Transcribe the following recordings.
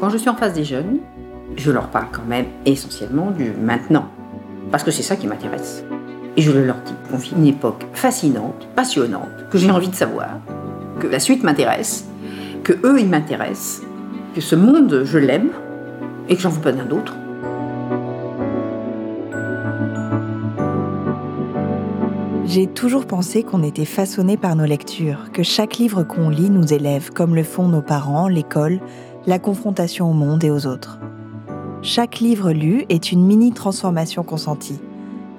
quand je suis en face des jeunes, je leur parle quand même essentiellement du maintenant. Parce que c'est ça qui m'intéresse. Et je leur dis qu'on vit une époque fascinante, passionnante, que j'ai envie de savoir, que la suite m'intéresse, que eux, ils m'intéressent, que ce monde, je l'aime, et que j'en veux pas d'un autre. J'ai toujours pensé qu'on était façonné par nos lectures, que chaque livre qu'on lit nous élève, comme le font nos parents, l'école, la confrontation au monde et aux autres. Chaque livre lu est une mini-transformation consentie.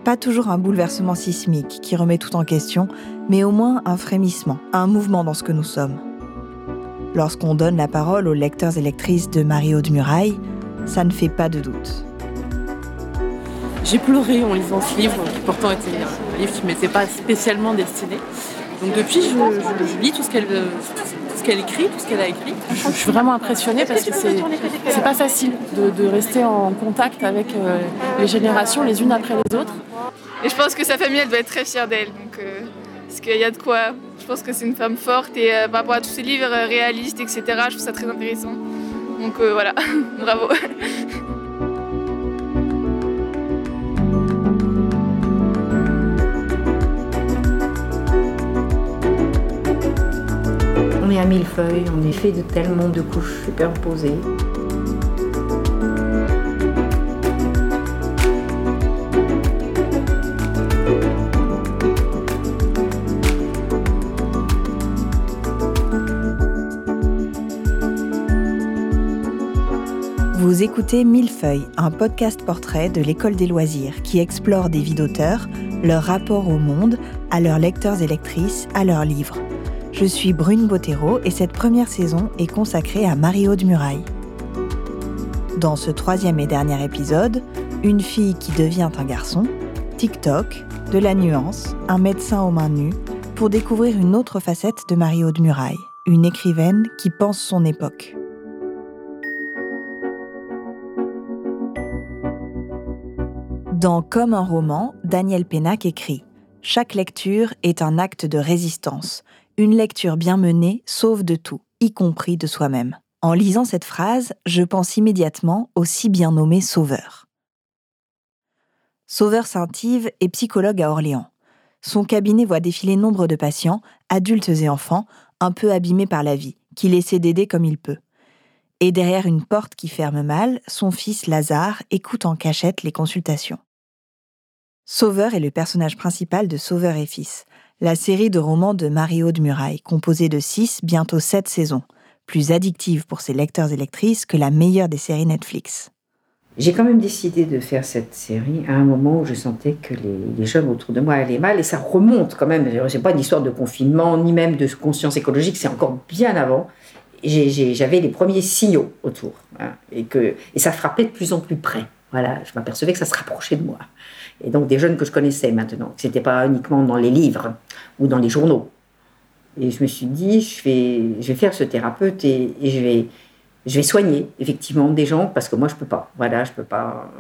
Pas toujours un bouleversement sismique qui remet tout en question, mais au moins un frémissement, un mouvement dans ce que nous sommes. Lorsqu'on donne la parole aux lecteurs et lectrices de Mario de Muraille, ça ne fait pas de doute. J'ai pleuré en lisant ce livre, qui pourtant était un livre qui ne m'était pas spécialement destiné. Donc depuis, je, lis tout ce qu'elle ce qu'elle écrit, tout ce qu'elle a écrit. Je, suis vraiment impressionnée parce que c'est pas facile de, rester en contact avec euh, les générations les unes après les autres. Et je pense que sa famille, elle doit être très fière d'elle. Donc, euh, parce qu'il y a de quoi. Je pense que c'est une femme forte et euh, par rapport à tous ses livres réalistes, etc., je trouve ça très intéressant. Donc voilà, bravo. À mille feuilles, on est fait de tellement de couches superposées. Vous écoutez Millefeuille, un podcast portrait de l'école des loisirs qui explore des vies d'auteurs, leur rapport au monde, à leurs lecteurs et lectrices, à leurs livres. Je suis Brune Bottero et cette première saison est consacrée à Mario de Muraille. Dans ce troisième et dernier épisode, une fille qui devient un garçon, TikTok, de la nuance, un médecin aux mains nues, pour découvrir une autre facette de Mario de Muraille, une écrivaine qui pense son époque. Dans Comme un roman, Daniel Pénac écrit Chaque lecture est un acte de résistance, une lecture bien menée sauve de tout, y compris de soi-même. En lisant cette phrase, je pense immédiatement au si bien nommé Sauveur. Sauveur Saint-Yves est psychologue à Orléans. Son cabinet voit défiler nombre de patients, adultes et enfants, un peu abîmés par la vie, qu'il essaie d'aider comme il peut. Et derrière une porte qui ferme mal, son fils Lazare écoute en cachette les consultations. Sauveur est le personnage principal de Sauveur et Fils, la série de romans de Mario de Muraille, composée de six, bientôt sept saisons, plus addictive pour ses lecteurs et lectrices que la meilleure des séries Netflix. J'ai quand même décidé de faire cette série à un moment où je sentais que les, jeunes autour de moi allaient mal, et ça remonte quand même. C'est pas une histoire de confinement, ni même de conscience écologique, c'est encore bien avant. J'avais les premiers signaux autour, hein, et, que, et ça frappait de plus en plus près. Voilà, je m'apercevais que ça se rapprochait de moi et donc des jeunes que je connaissais maintenant. Ce n'était pas uniquement dans les livres ou dans les journaux. Et je me suis dit, je vais, faire ce thérapeute et, je, vais, soigner effectivement des gens parce que moi je peux pas. Voilà, je peux pas.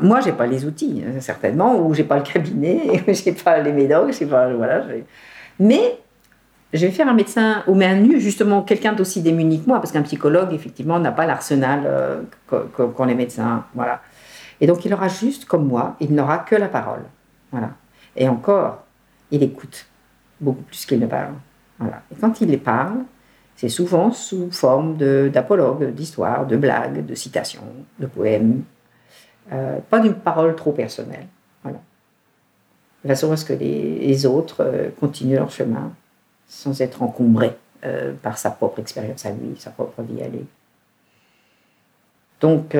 Moi j'ai pas les outils hein, certainement ou j'ai pas le cabinet, j'ai pas les médocs, j'ai pas voilà. Mais je vais faire un médecin au main nu justement quelqu'un d'aussi démuni que moi parce qu'un psychologue effectivement n'a pas l'arsenal euh, qu'ont les médecins. Voilà. Et donc il aura juste, comme moi, il n'aura que la parole. Voilà. Et encore, il écoute beaucoup plus qu'il ne parle. Et quand il les parle, c'est souvent sous forme d'apologue, d'histoire, de blagues, de citations, de poèmes. Euh, pas d'une parole trop personnelle. De façon à ce que les, autres euh, continuent leur chemin sans être encombrés euh, par sa propre expérience à lui, sa propre vie à lui. Donc,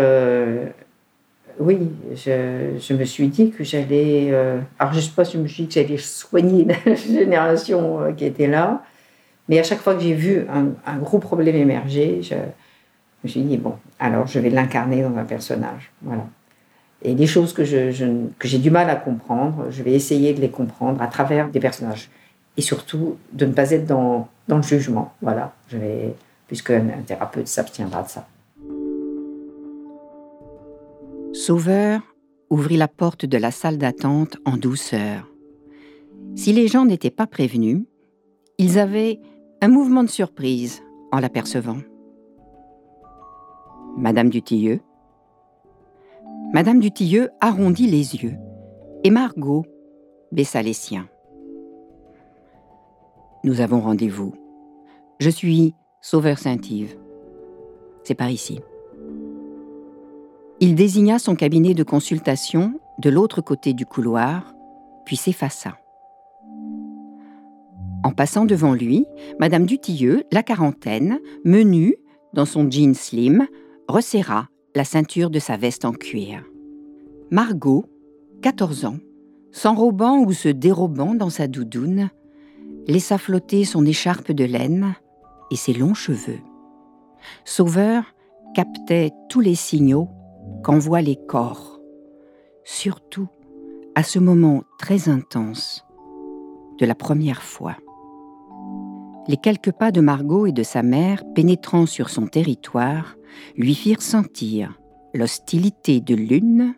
oui, je, me suis dit que j'allais. Euh, alors, je ne sais pas si je me suis dit que j'allais soigner la génération euh, qui était là, mais à chaque fois que j'ai vu un, gros problème émerger, je, me suis dit bon, alors je vais l'incarner dans un personnage. Voilà. Et les choses que, j'ai du mal à comprendre, je vais essayer de les comprendre à travers des personnages. Et surtout, de ne pas être dans, le jugement. Voilà. Je vais, puisque un thérapeute s'abstiendra de ça. Sauveur ouvrit la porte de la salle d'attente en douceur. Si les gens n'étaient pas prévenus, ils avaient un mouvement de surprise en l'apercevant. Madame Dutilleux. Madame Dutilleux arrondit les yeux et Margot baissa les siens. Nous avons rendez-vous. Je suis Sauveur Saint-Yves. C'est par ici. Il désigna son cabinet de consultation de l'autre côté du couloir, puis s'effaça. En passant devant lui, Madame Dutilleux, la quarantaine, menue, dans son jean slim, resserra la ceinture de sa veste en cuir. Margot, 14 ans, s'enrobant ou se dérobant dans sa doudoune, laissa flotter son écharpe de laine et ses longs cheveux. Sauveur captait tous les signaux qu'envoient les corps, surtout à ce moment très intense de la première fois. Les quelques pas de Margot et de sa mère pénétrant sur son territoire lui firent sentir l'hostilité de l'une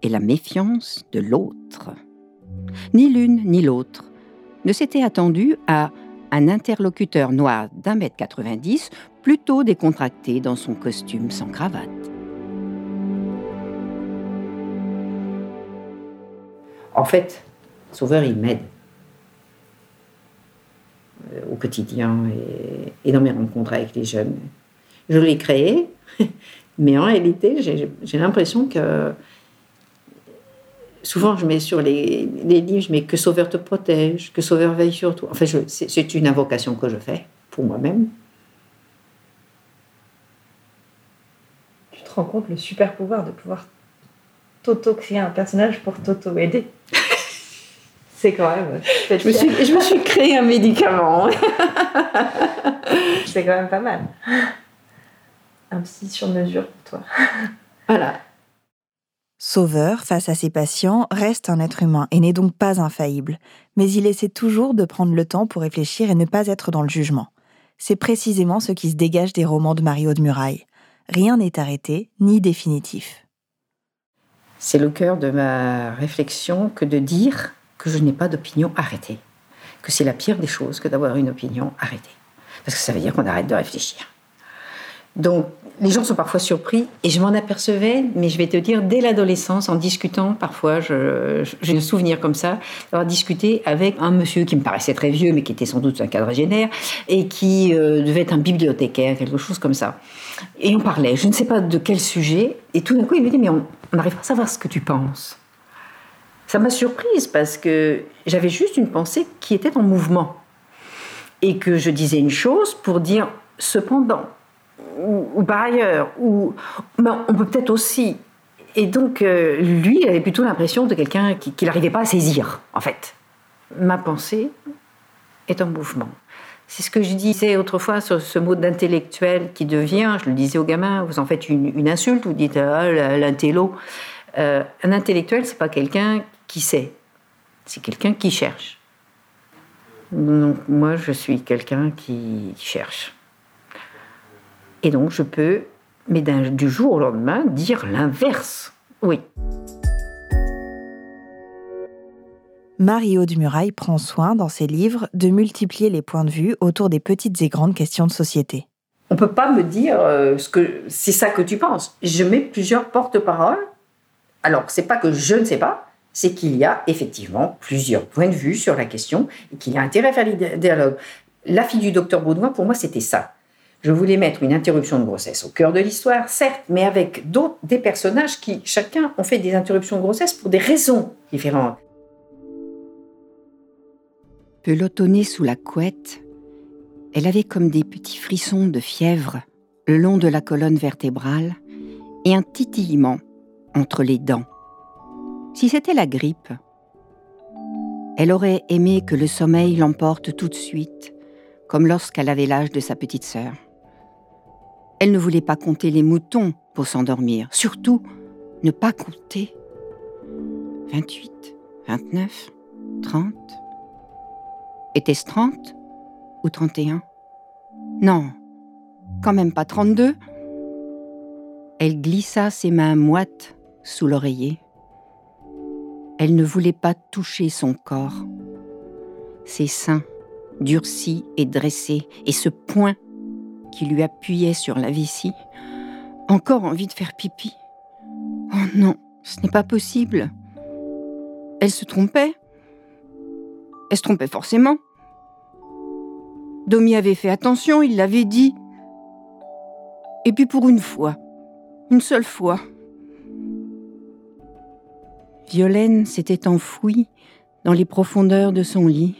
et la méfiance de l'autre. Ni l'une ni l'autre ne s'étaient attendues à un interlocuteur noir d'un mètre 90, plutôt décontracté dans son costume sans cravate. En fait, Sauveur, il m'aide euh, au quotidien et, dans mes rencontres avec les jeunes. Je l'ai créé, mais en réalité, j'ai l'impression que souvent je mets sur les, livres, je que Sauveur te protège, que Sauveur veille sur toi. Enfin, c'est une invocation que je fais pour moi-même. Tu te rends compte le super pouvoir de pouvoir t'auto-créer un personnage pour t'auto-aider C'est quand même. Je me, suis, je me suis créé un médicament. C'est quand même pas mal. Un psy sur mesure pour toi. Voilà. Sauveur, face à ses patients, reste un être humain et n'est donc pas infaillible, mais il essaie toujours de prendre le temps pour réfléchir et ne pas être dans le jugement. C'est précisément ce qui se dégage des romans de Mario de Muraille. Rien n'est arrêté ni définitif. C'est le cœur de ma réflexion que de dire que je n'ai pas d'opinion arrêtée, que c'est la pire des choses que d'avoir une opinion arrêtée, parce que ça veut dire qu'on arrête de réfléchir. Donc, les gens sont parfois surpris, et je m'en apercevais, mais je vais te dire, dès l'adolescence, en discutant, parfois, j'ai un souvenir comme ça, d'avoir discuté avec un monsieur qui me paraissait très vieux, mais qui était sans doute un quadragénaire, et qui euh, devait être un bibliothécaire, quelque chose comme ça. Et on parlait, je ne sais pas de quel sujet, et tout d'un coup, il me dit, mais on n'arrive pas à savoir ce que tu penses. Ça m'a surprise parce que j'avais juste une pensée qui était en mouvement. Et que je disais une chose pour dire cependant, ou, par ailleurs, ou ben, on peut peut-être aussi. Et donc, euh, lui, il avait plutôt l'impression de quelqu'un qui, n'arrivait pas à saisir, en fait. Ma pensée est en mouvement. C'est ce que je disais autrefois sur ce mot d'intellectuel qui devient, je le disais aux gamins, vous en faites une, insulte, vous dites ah, l'intello. Euh, un intellectuel, c'est pas quelqu'un qui sait, c'est quelqu'un qui cherche. Donc moi, je suis quelqu'un qui cherche. Et donc je peux, mais du jour au lendemain, dire l'inverse. Oui. Mario Dumurail prend soin, dans ses livres, de multiplier les points de vue autour des petites et grandes questions de société. On ne peut pas me dire euh, ce que c'est ça que tu penses. Je mets plusieurs porte-paroles. Alors, c'est pas que je ne sais pas, c'est qu'il y a effectivement plusieurs points de vue sur la question et qu'il y a intérêt à faire des dialogues. La fille du docteur Baudouin, pour moi, c'était ça. Je voulais mettre une interruption de grossesse au cœur de l'histoire, certes, mais avec des personnages qui, chacun, ont fait des interruptions de grossesse pour des raisons différentes. Pelotonnée sous la couette, elle avait comme des petits frissons de fièvre le long de la colonne vertébrale et un titillement entre les dents. Si c'était la grippe, elle aurait aimé que le sommeil l'emporte tout de suite, comme lorsqu'elle avait l'âge de sa petite sœur. Elle ne voulait pas compter les moutons pour s'endormir. Surtout, ne pas compter. 28, 29, 30. Était-ce 30 ou 31 Non, quand même pas 32. Elle glissa ses mains moites sous l'oreiller. Elle ne voulait pas toucher son corps. Ses seins durcis et dressés, et ce poing qui lui appuyait sur la vessie encore envie de faire pipi. Oh non, ce n'est pas possible. Elle se trompait. Elle se trompait forcément. Domi avait fait attention, il l'avait dit. Et puis pour une fois, une seule fois, Violaine s'était enfouie dans les profondeurs de son lit,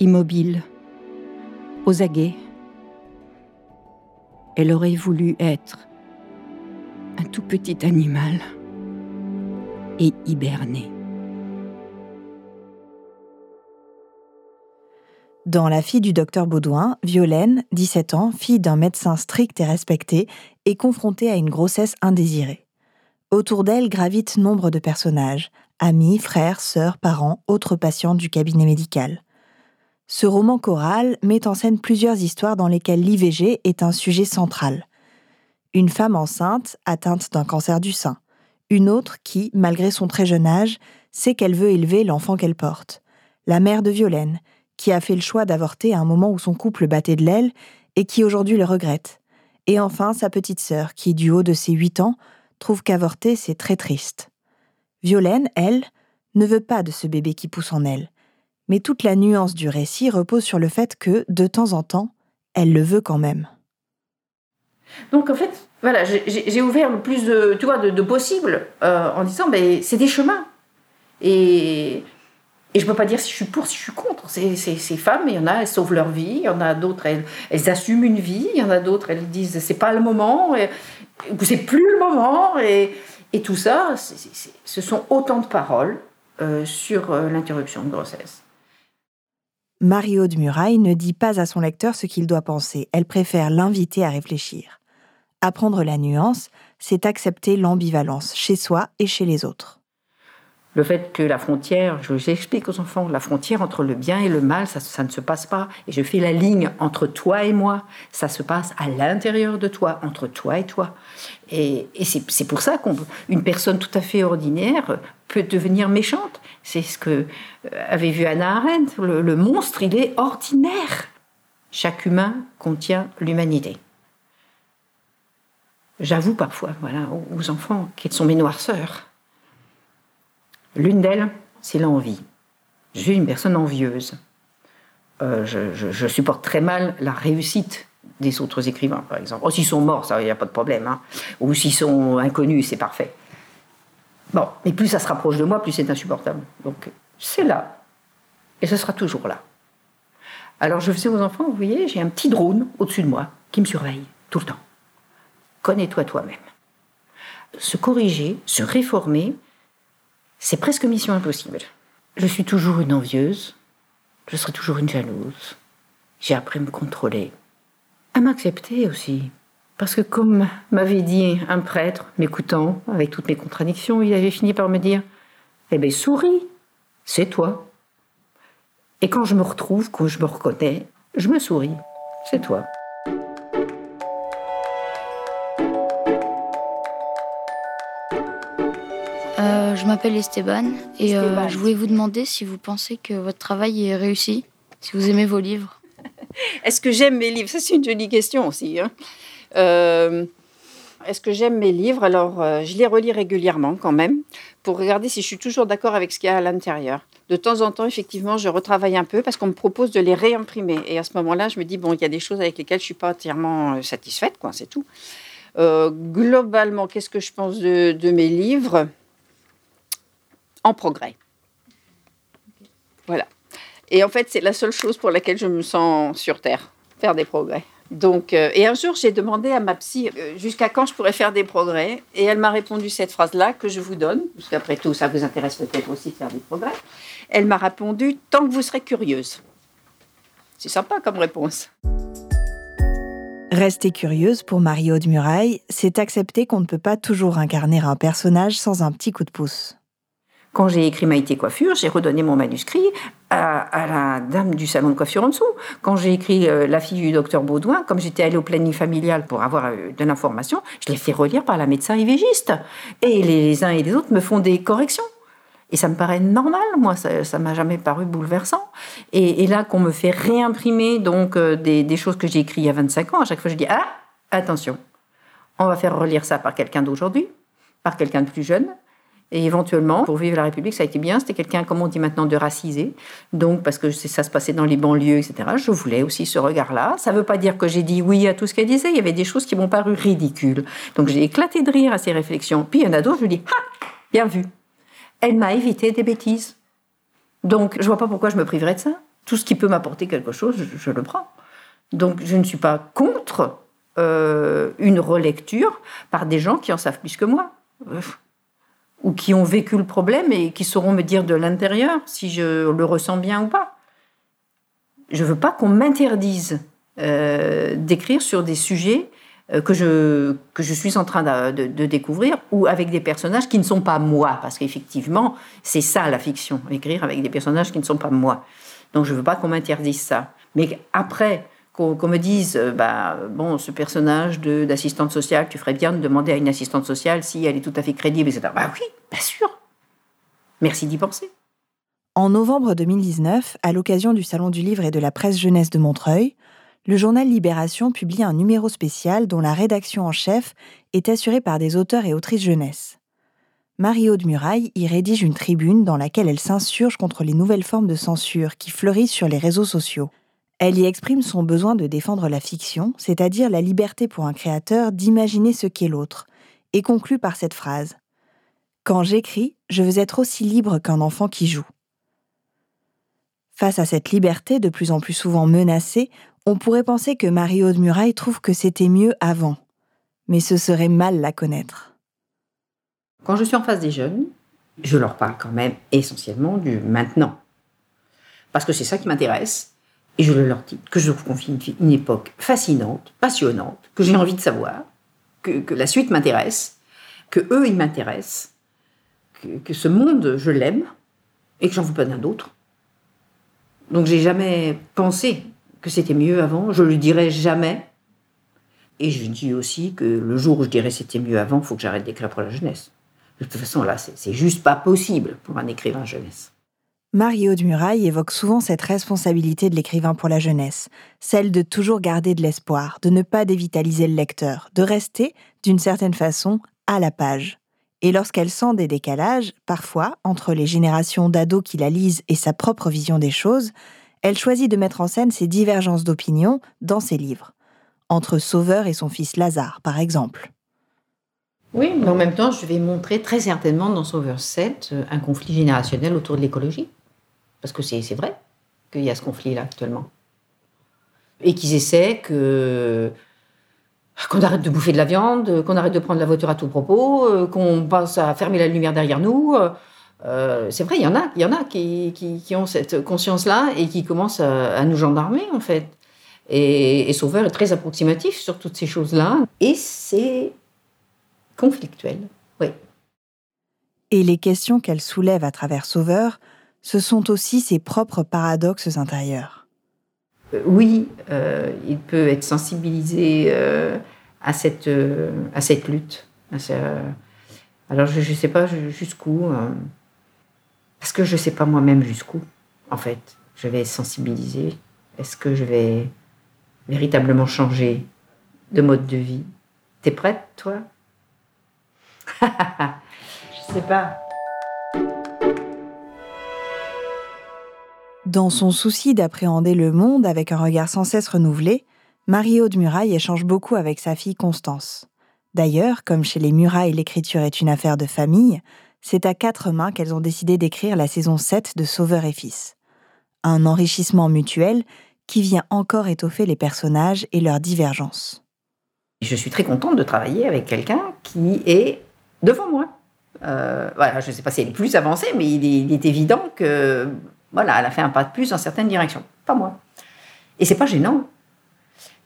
immobile, aux aguets. Elle aurait voulu être un tout petit animal et hiberner. Dans La fille du docteur Baudouin, Violaine, 17 ans, fille d'un médecin strict et respecté, est confrontée à une grossesse indésirée. Autour d'elle gravitent nombre de personnages, amis, frères, sœurs, parents, autres patients du cabinet médical. Ce roman choral met en scène plusieurs histoires dans lesquelles l'IVG est un sujet central. Une femme enceinte atteinte d'un cancer du sein, une autre qui, malgré son très jeune âge, sait qu'elle veut élever l'enfant qu'elle porte, la mère de Violaine, qui a fait le choix d'avorter à un moment où son couple battait de l'aile et qui aujourd'hui le regrette. Et enfin sa petite sœur, qui, du haut de ses huit ans, trouve qu'avorter, c'est très triste. Violaine, elle, ne veut pas de ce bébé qui pousse en elle. Mais toute la nuance du récit repose sur le fait que, de temps en temps, elle le veut quand même. Donc en fait, voilà, j'ai ouvert le plus de, tu vois, de, possibles euh, en disant, ben, c'est des chemins. Et et je ne peux pas dire si je suis pour, si je suis contre. Ces, ces, femmes, il y en a, elles sauvent leur vie. Il y en a d'autres, elles, elles, assument une vie. Il y en a d'autres, elles disent c'est pas le moment, c'est plus le moment. Et, et tout ça, ce sont autant de paroles euh, sur euh, l'interruption de grossesse. Marie-Aude Muraille ne dit pas à son lecteur ce qu'il doit penser. Elle préfère l'inviter à réfléchir. Apprendre la nuance, c'est accepter l'ambivalence chez soi et chez les autres. Le fait que la frontière, je j'explique aux enfants, la frontière entre le bien et le mal, ça, ne se passe pas. Et je fais la ligne entre toi et moi. Ça se passe à l'intérieur de toi, entre toi et toi. Et, c'est pour ça qu'une personne tout à fait ordinaire peut devenir méchante. C'est ce que euh, avait vu Anna Arendt. Le, monstre, il est ordinaire. Chaque humain contient l'humanité. J'avoue parfois, voilà, aux enfants, quelles sont mes noirceurs. L'une d'elles, c'est l'envie. Je suis une personne envieuse. Euh, je, supporte très mal la réussite des autres écrivains, par exemple. Oh, s'ils sont morts, ça, il n'y a pas de problème. Hein. Ou s'ils sont inconnus, c'est parfait. Bon, mais plus ça se rapproche de moi, plus c'est insupportable. Donc, c'est là. Et ce sera toujours là. Alors, je faisais aux enfants, vous voyez, j'ai un petit drone au-dessus de moi qui me surveille tout le temps. Connais-toi toi-même. Se corriger, se réformer, c'est presque mission impossible. Je suis toujours une envieuse, je serai toujours une jalouse. J'ai appris à me contrôler, à m'accepter aussi. Parce que comme m'avait dit un prêtre, m'écoutant avec toutes mes contradictions, il avait fini par me dire Eh bien, souris, c'est toi. Et quand je me retrouve, quand je me reconnais, je me souris, c'est toi. Je m'appelle Esteban et euh, je voulais vous demander si vous pensez que votre travail est réussi, si vous aimez vos livres. Est-ce que j'aime mes livres? Ça, c'est une jolie question aussi. Hein. Euh, est-ce que j'aime mes livres? Alors, euh, je les relis régulièrement quand même pour regarder si je suis toujours d'accord avec ce qu'il y a à l'intérieur. De temps en temps, effectivement, je retravaille un peu parce qu'on me propose de les réimprimer. Et à ce moment-là, je me dis, bon, il y a des choses avec lesquelles je ne suis pas entièrement satisfaite, quoi, c'est tout. globalement, qu'est-ce que je pense de, de mes livres? En progrès. Voilà. Et en fait, c'est la seule chose pour laquelle je me sens sur Terre, faire des progrès. Donc, euh, et un jour, j'ai demandé à ma psy euh, jusqu'à quand je pourrais faire des progrès? Et elle m'a répondu cette phrase-là que je vous donne, parce qu'après tout, ça vous intéresse peut-être aussi de faire des progrès. Elle m'a répondu tant que vous serez curieuse. C'est sympa comme réponse. Rester curieuse pour Marie-Aude Muraille, c'est accepter qu'on ne peut pas toujours incarner un personnage sans un petit coup de pouce. Quand j'ai écrit Maïté Coiffure, j'ai redonné mon manuscrit à, la dame du salon de coiffure en dessous. Quand j'ai écrit euh, La fille du docteur Baudouin, comme j'étais allée au planning familial pour avoir euh, de l'information, je l'ai fait relire par la médecin évégiste. Et les, uns et les autres me font des corrections. Et ça me paraît normal, moi, ça m'a jamais paru bouleversant. Et, là, qu'on me fait réimprimer donc euh, des, des choses que j'ai écrites il y a 25 ans, à chaque fois je dis Ah, attention, On va faire relire ça par quelqu'un d'aujourd'hui, par quelqu'un de plus jeune. Et éventuellement, pour vivre la République, ça a été bien. C'était quelqu'un, comme on dit maintenant, de racisé. Donc, parce que ça se passait dans les banlieues, etc. Je voulais aussi ce regard-là. Ça ne veut pas dire que j'ai dit oui à tout ce qu'elle disait. Il y avait des choses qui m'ont paru ridicules. Donc, j'ai éclaté de rire à ces réflexions. Puis, il y en a d'autres, je dis, ah, bien vu. Elle m'a évité des bêtises. Donc, je vois pas pourquoi je me priverais de ça. Tout ce qui peut m'apporter quelque chose, je, le prends. Donc, je ne suis pas contre euh, une relecture par des gens qui en savent plus que moi. Ou qui ont vécu le problème et qui sauront me dire de l'intérieur si je le ressens bien ou pas. Je ne veux pas qu'on m'interdise euh, d'écrire sur des sujets euh, que je, que je suis en train de, découvrir ou avec des personnages qui ne sont pas moi. Parce qu'effectivement, c'est ça la fiction, écrire avec des personnages qui ne sont pas moi. Donc je ne veux pas qu'on m'interdise ça. Mais après, qu'on me dise, euh, bah, bon, ce personnage d'assistante sociale, tu ferais bien de demander à une assistante sociale si elle est tout à fait crédible, etc. Bah oui, bien sûr. Merci d'y penser. En novembre 2019, à l'occasion du Salon du Livre et de la Presse Jeunesse de Montreuil, le journal Libération publie un numéro spécial dont la rédaction en chef est assurée par des auteurs et autrices jeunesse. Marie-Aude Muraille y rédige une tribune dans laquelle elle s'insurge contre les nouvelles formes de censure qui fleurissent sur les réseaux sociaux. Elle y exprime son besoin de défendre la fiction, c'est-à-dire la liberté pour un créateur d'imaginer ce qu'est l'autre, et conclut par cette phrase Quand j'écris, je veux être aussi libre qu'un enfant qui joue. Face à cette liberté de plus en plus souvent menacée, on pourrait penser que Marie-Aude Muraille trouve que c'était mieux avant, mais ce serait mal la connaître. Quand je suis en face des jeunes, je leur parle quand même essentiellement du maintenant. Parce que c'est ça qui m'intéresse, et je leur dis que je trouve confie une, époque fascinante, passionnante, que j'ai envie de savoir, que, la suite m'intéresse, que eux, ils m'intéressent, que, ce monde, je l'aime, et que j'en veux pas d'un autre. Donc j'ai jamais pensé que c'était mieux avant. Je le dirai jamais. Et je dis aussi que le jour où je dirai c'était mieux avant, il faut que j'arrête d'écrire pour la jeunesse. De toute façon, là, c'est juste pas possible pour un écrivain jeunesse. Mario de Muraille évoque souvent cette responsabilité de l'écrivain pour la jeunesse, celle de toujours garder de l'espoir, de ne pas dévitaliser le lecteur, de rester, d'une certaine façon, à la page. Et lorsqu'elle sent des décalages, parfois, entre les générations d'ados qui la lisent et sa propre vision des choses, elle choisit de mettre en scène ces divergences d'opinion dans ses livres, entre Sauveur et son fils Lazare, par exemple. Oui, mais en même temps, je vais montrer très certainement dans Sauveur 7 euh, un conflit générationnel autour de l'écologie. Parce que c'est vrai qu'il y a ce conflit-là actuellement. Et qu'ils essaient que qu'on arrête de bouffer de la viande, qu'on arrête de prendre la voiture à tout propos, euh, qu'on passe à fermer la lumière derrière nous. Euh, c'est vrai, il y en a, y en a qui, qui, ont cette conscience-là et qui commencent à, nous gendarmer, en fait. Et, Sauveur est très approximatif sur toutes ces choses-là. Et c'est conflictuel, oui. Et les questions qu'elle soulève à travers Sauveur, ce sont aussi ses propres paradoxes intérieurs. Euh, oui, euh, il peut être sensibilisé à, cette, à cette lutte. alors, je ne sais pas jusqu'où. Parce que je ne sais pas moi-même jusqu'où, en fait, je vais sensibiliser. Est-ce que je vais véritablement changer de mode de vie? T'es prête, toi? Je sais pas. Dans son souci d'appréhender le monde avec un regard sans cesse renouvelé, Marie-Aude Muraille échange beaucoup avec sa fille Constance. D'ailleurs, comme chez les Murailles l'écriture est une affaire de famille, c'est à quatre mains qu'elles ont décidé d'écrire la saison 7 de Sauveur et Fils. Un enrichissement mutuel qui vient encore étoffer les personnages et leurs divergences. Je suis très contente de travailler avec quelqu'un qui est devant moi. Euh, voilà, je ne sais pas si elle est plus avancée, mais il est, évident que voilà, elle a fait un pas de plus dans certaines directions. Pas moi. Et c'est pas gênant.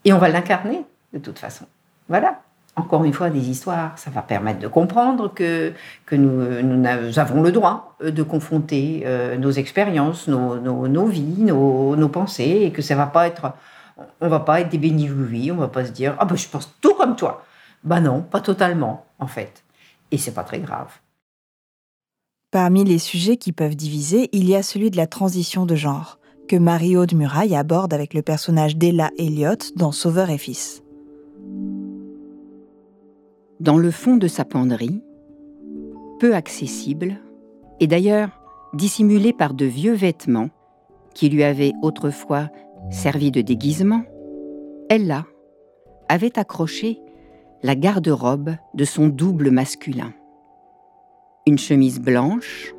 Et on va l'incarner de toute façon. Voilà encore une fois, des histoires. Ça va permettre de comprendre que, que nous, nous avons le droit euh, de confronter euh, nos expériences, nos, nos, vies, nos, nos, pensées, et que ça va pas être, on va pas être des bénis oui, on va pas se dire ah ben je pense tout comme toi. Bah non, pas totalement en fait, et c'est pas très grave. Parmi les sujets qui peuvent diviser, il y a celui de la transition de genre que Marie-Aude Muraille aborde avec le personnage d'Ella Elliott dans Sauveur et Fils. dans le fond de sa penderie, peu accessible, et d'ailleurs dissimulé par de vieux vêtements qui lui avaient autrefois servi de déguisement, Ella avait accroché la garde-robe de son double masculin. Une chemise blanche,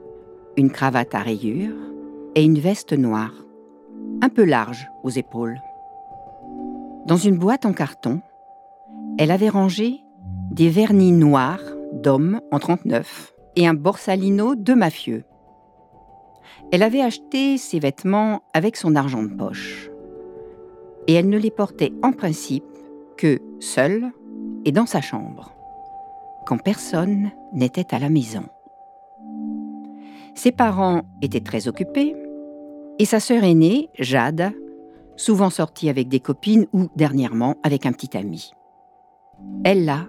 une cravate à rayures et une veste noire, un peu large aux épaules. Dans une boîte en carton, elle avait rangé des vernis noirs d'hommes en 39 et un borsalino de mafieux. Elle avait acheté ses vêtements avec son argent de poche. Et elle ne les portait en principe que seule et dans sa chambre, quand personne n'était à la maison. Ses parents étaient très occupés et sa sœur aînée, Jade, souvent sortie avec des copines ou dernièrement avec un petit ami. Ella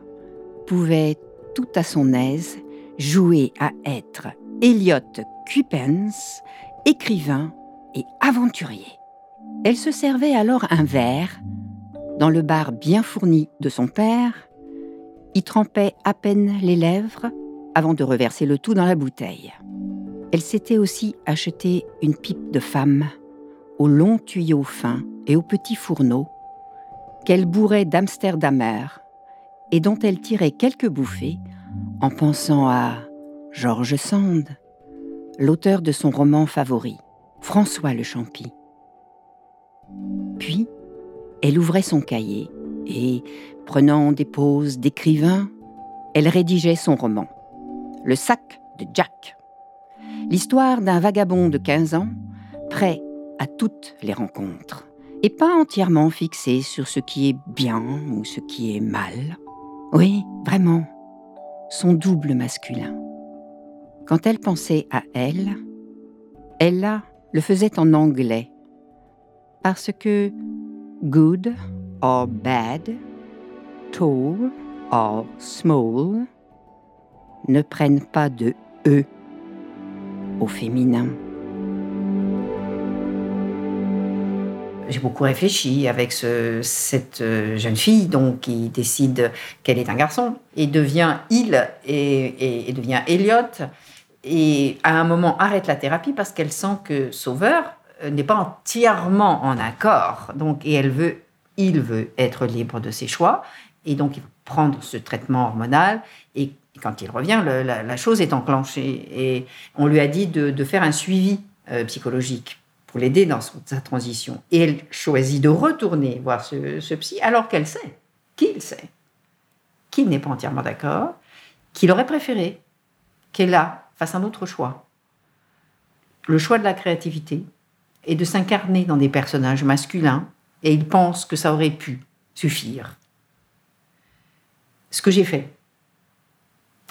pouvait tout à son aise jouer à être Elliot Cupens, écrivain et aventurier. Elle se servait alors un verre dans le bar bien fourni de son père, y trempait à peine les lèvres avant de reverser le tout dans la bouteille. Elle s'était aussi acheté une pipe de femme, aux longs tuyaux fins et aux petits fourneaux, qu'elle bourrait d'Amsterdamer et dont elle tirait quelques bouffées en pensant à George Sand, l'auteur de son roman favori, François le Champy. Puis, elle ouvrait son cahier et, prenant des poses d'écrivain, elle rédigeait son roman, Le sac de Jack. L'histoire d'un vagabond de 15 ans, prêt à toutes les rencontres, et pas entièrement fixé sur ce qui est bien ou ce qui est mal. Oui, vraiment, son double masculin. Quand elle pensait à elle, Ella le faisait en anglais, parce que good or bad, tall or small ne prennent pas de E au féminin. j'ai beaucoup réfléchi avec cette euh, jeune fille donc qui décide qu'elle est un garçon et devient il et, devient Elliot. Et à un moment arrête la thérapie parce qu'elle sent que Sauveur euh, n'est pas entièrement en accord. Donc et elle veut il veut être libre de ses choix. Et donc il prendre ce traitement hormonal et quand il revient la, chose est enclenchée et on lui a dit de, faire un suivi euh, psychologique pour l'aider dans sa transition. Et elle choisit de retourner voir ce, psy alors qu'elle sait, qu'il sait, qu'il n'est pas entièrement d'accord, qu'il aurait préféré qu'elle fasse un autre choix. Le choix de la créativité et de s'incarner dans des personnages masculins et il pense que ça aurait pu suffire. Ce que j'ai fait,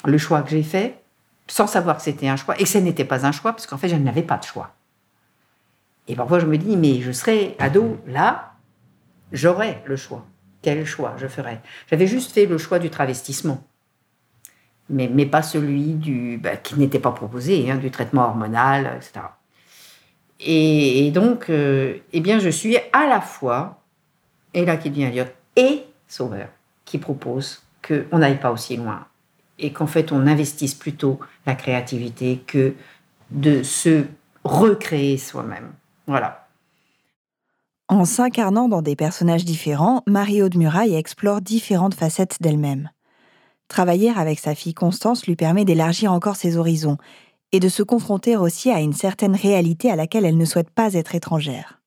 le choix que j'ai fait, sans savoir que c'était un choix, et que ce n'était pas un choix, parce qu'en fait, je n'avais pas de choix. Et parfois, je me dis, mais je serais ado, là, j'aurais le choix. Quel choix je ferais? J'avais juste fait le choix du travestissement, mais, mais pas celui du, bah, qui n'était pas proposé, hein, du traitement hormonal, etc. Et, donc, euh, eh bien, je suis à la fois, et là qui devient et Sauveur, qui propose qu'on n'aille pas aussi loin, et qu'en fait, on investisse plutôt la créativité que de se recréer soi-même. Voilà. En s'incarnant dans des personnages différents, Marie-Aude Muraille explore différentes facettes d'elle-même. Travailler avec sa fille Constance lui permet d'élargir encore ses horizons et de se confronter aussi à une certaine réalité à laquelle elle ne souhaite pas être étrangère.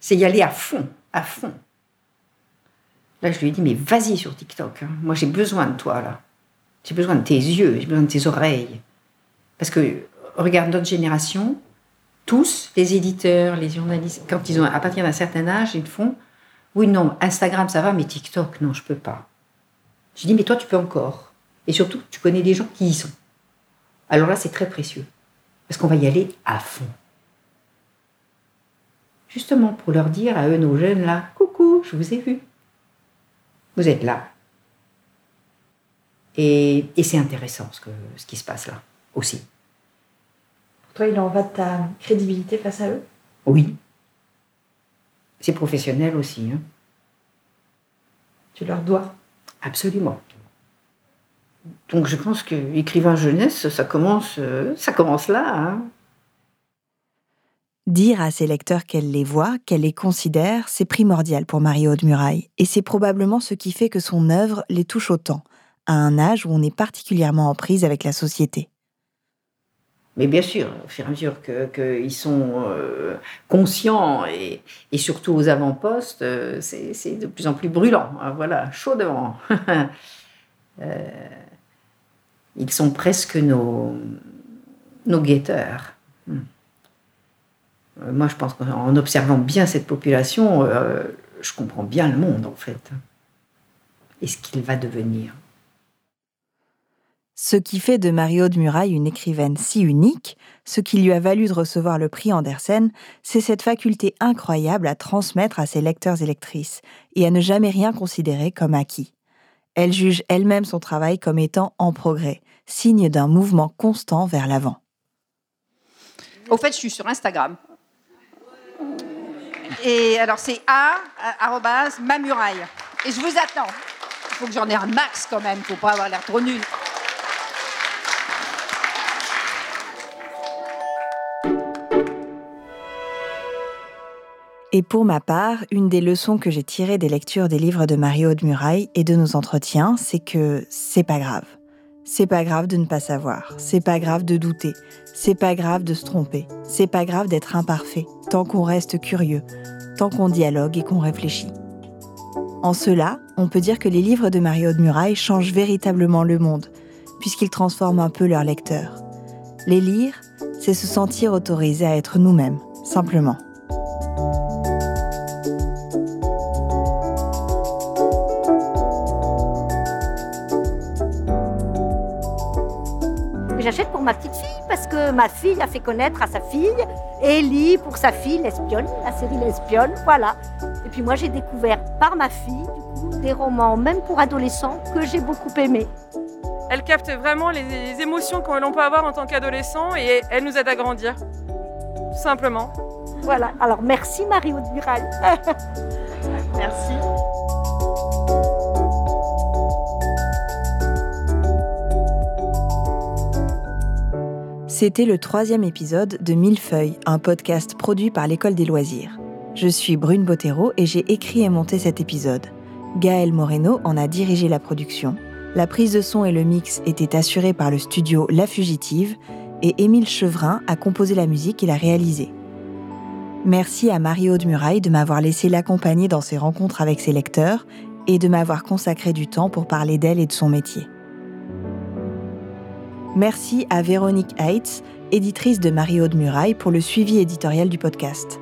C'est y aller à fond, à fond. Là, je lui ai dit, mais vas-y sur TikTok. Hein. Moi, j'ai besoin de toi, là. J'ai besoin de tes yeux, j'ai besoin de tes oreilles. Parce que, regarde notre génération, tous, les éditeurs, les journalistes, quand ils ont à partir d'un certain âge, ils font oui, non, Instagram ça va, mais TikTok, non, je peux pas. Je dis mais toi tu peux encore. Et surtout, tu connais des gens qui y sont. Alors là, c'est très précieux. Parce qu'on va y aller à fond. Justement pour leur dire à eux, nos jeunes là, coucou, je vous ai vu. Vous êtes là. Et, c'est intéressant ce, que, ce qui se passe là aussi. Toi, il en va de ta crédibilité face à eux? Oui. C'est professionnel aussi. Hein. Tu leur dois? Absolument. Donc je pense que écrivain jeunesse, ça commence, ça commence là. Hein. Dire à ses lecteurs qu'elle les voit, qu'elle les considère, c'est primordial pour Marie-Aude Muraille, et c'est probablement ce qui fait que son œuvre les touche autant, à un âge où on est particulièrement en prise avec la société. Mais bien sûr, au fur et à mesure qu'ils sont euh, conscients et, surtout aux avant-postes, euh, c'est de plus en plus brûlant. Hein, voilà, chaud devant. Euh, ils sont presque nos, nos guetteurs. Hmm. Moi, je pense qu'en observant bien cette population, je comprends bien le monde, en fait, et ce qu'il va devenir. Ce qui fait de Marie-Aude Muraille une écrivaine si unique, ce qui lui a valu de recevoir le prix Andersen, c'est cette faculté incroyable à transmettre à ses lecteurs et lectrices, et à ne jamais rien considérer comme acquis. Elle juge elle-même son travail comme étant en progrès, signe d'un mouvement constant vers l'avant. Au fait, je suis sur Instagram. Et alors c'est a ma muraille. Et je vous attends. Il faut que j'en ai un max quand même, faut pas avoir l'air trop nul. Et pour ma part, une des leçons que j'ai tirées des lectures des livres de Marie-Aude Muraille et de nos entretiens, c'est que c'est pas grave. C'est pas grave de ne pas savoir, c'est pas grave de douter, c'est pas grave de se tromper, c'est pas grave d'être imparfait, tant qu'on reste curieux, tant qu'on dialogue et qu'on réfléchit. En cela, on peut dire que les livres de Marie-Aude Muraille changent véritablement le monde, puisqu'ils transforment un peu leur lecteur. Les lire, c'est se sentir autorisé à être nous-mêmes, simplement. Ma petite fille parce que ma fille a fait connaître à sa fille Ellie pour sa fille l'espionne, la série L'espionne, voilà. Et puis moi j'ai découvert par ma fille du coup, des romans, même pour adolescents, que j'ai beaucoup aimés. Elle capte vraiment les, émotions que l'on peut avoir en tant qu'adolescent et elle nous aide à grandir, tout simplement. Voilà, alors merci Marie-Aude merci. C'était le troisième épisode de Millefeuille, un podcast produit par l'École des loisirs. Je suis Brune Bottero et j'ai écrit et monté cet épisode. Gaël Moreno en a dirigé la production. La prise de son et le mix étaient assurés par le studio La Fugitive et Émile Chevrin a composé la musique et l'a réalisée. Merci à Marie-Aude Muraille de m'avoir laissé l'accompagner dans ses rencontres avec ses lecteurs et de m'avoir consacré du temps pour parler d'elle et de son métier. Merci à Véronique Heitz, éditrice de Marie-Aude Muraille, pour le suivi éditorial du podcast.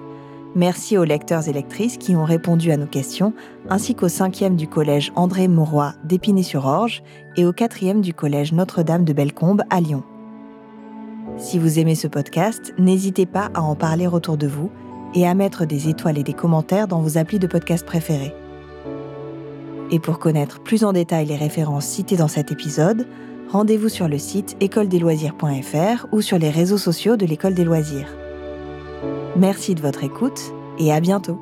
Merci aux lecteurs et lectrices qui ont répondu à nos questions, ainsi qu'au cinquième du collège André Mauroy d'Épinay-sur-Orge et au quatrième du collège Notre-Dame de Bellecombe à Lyon. Si vous aimez ce podcast, n'hésitez pas à en parler autour de vous et à mettre des étoiles et des commentaires dans vos applis de podcast préférés. Et pour connaître plus en détail les références citées dans cet épisode, rendez-vous sur le site écoledesloisirs.fr ou sur les réseaux sociaux de l'École des loisirs. Merci de votre écoute et à bientôt.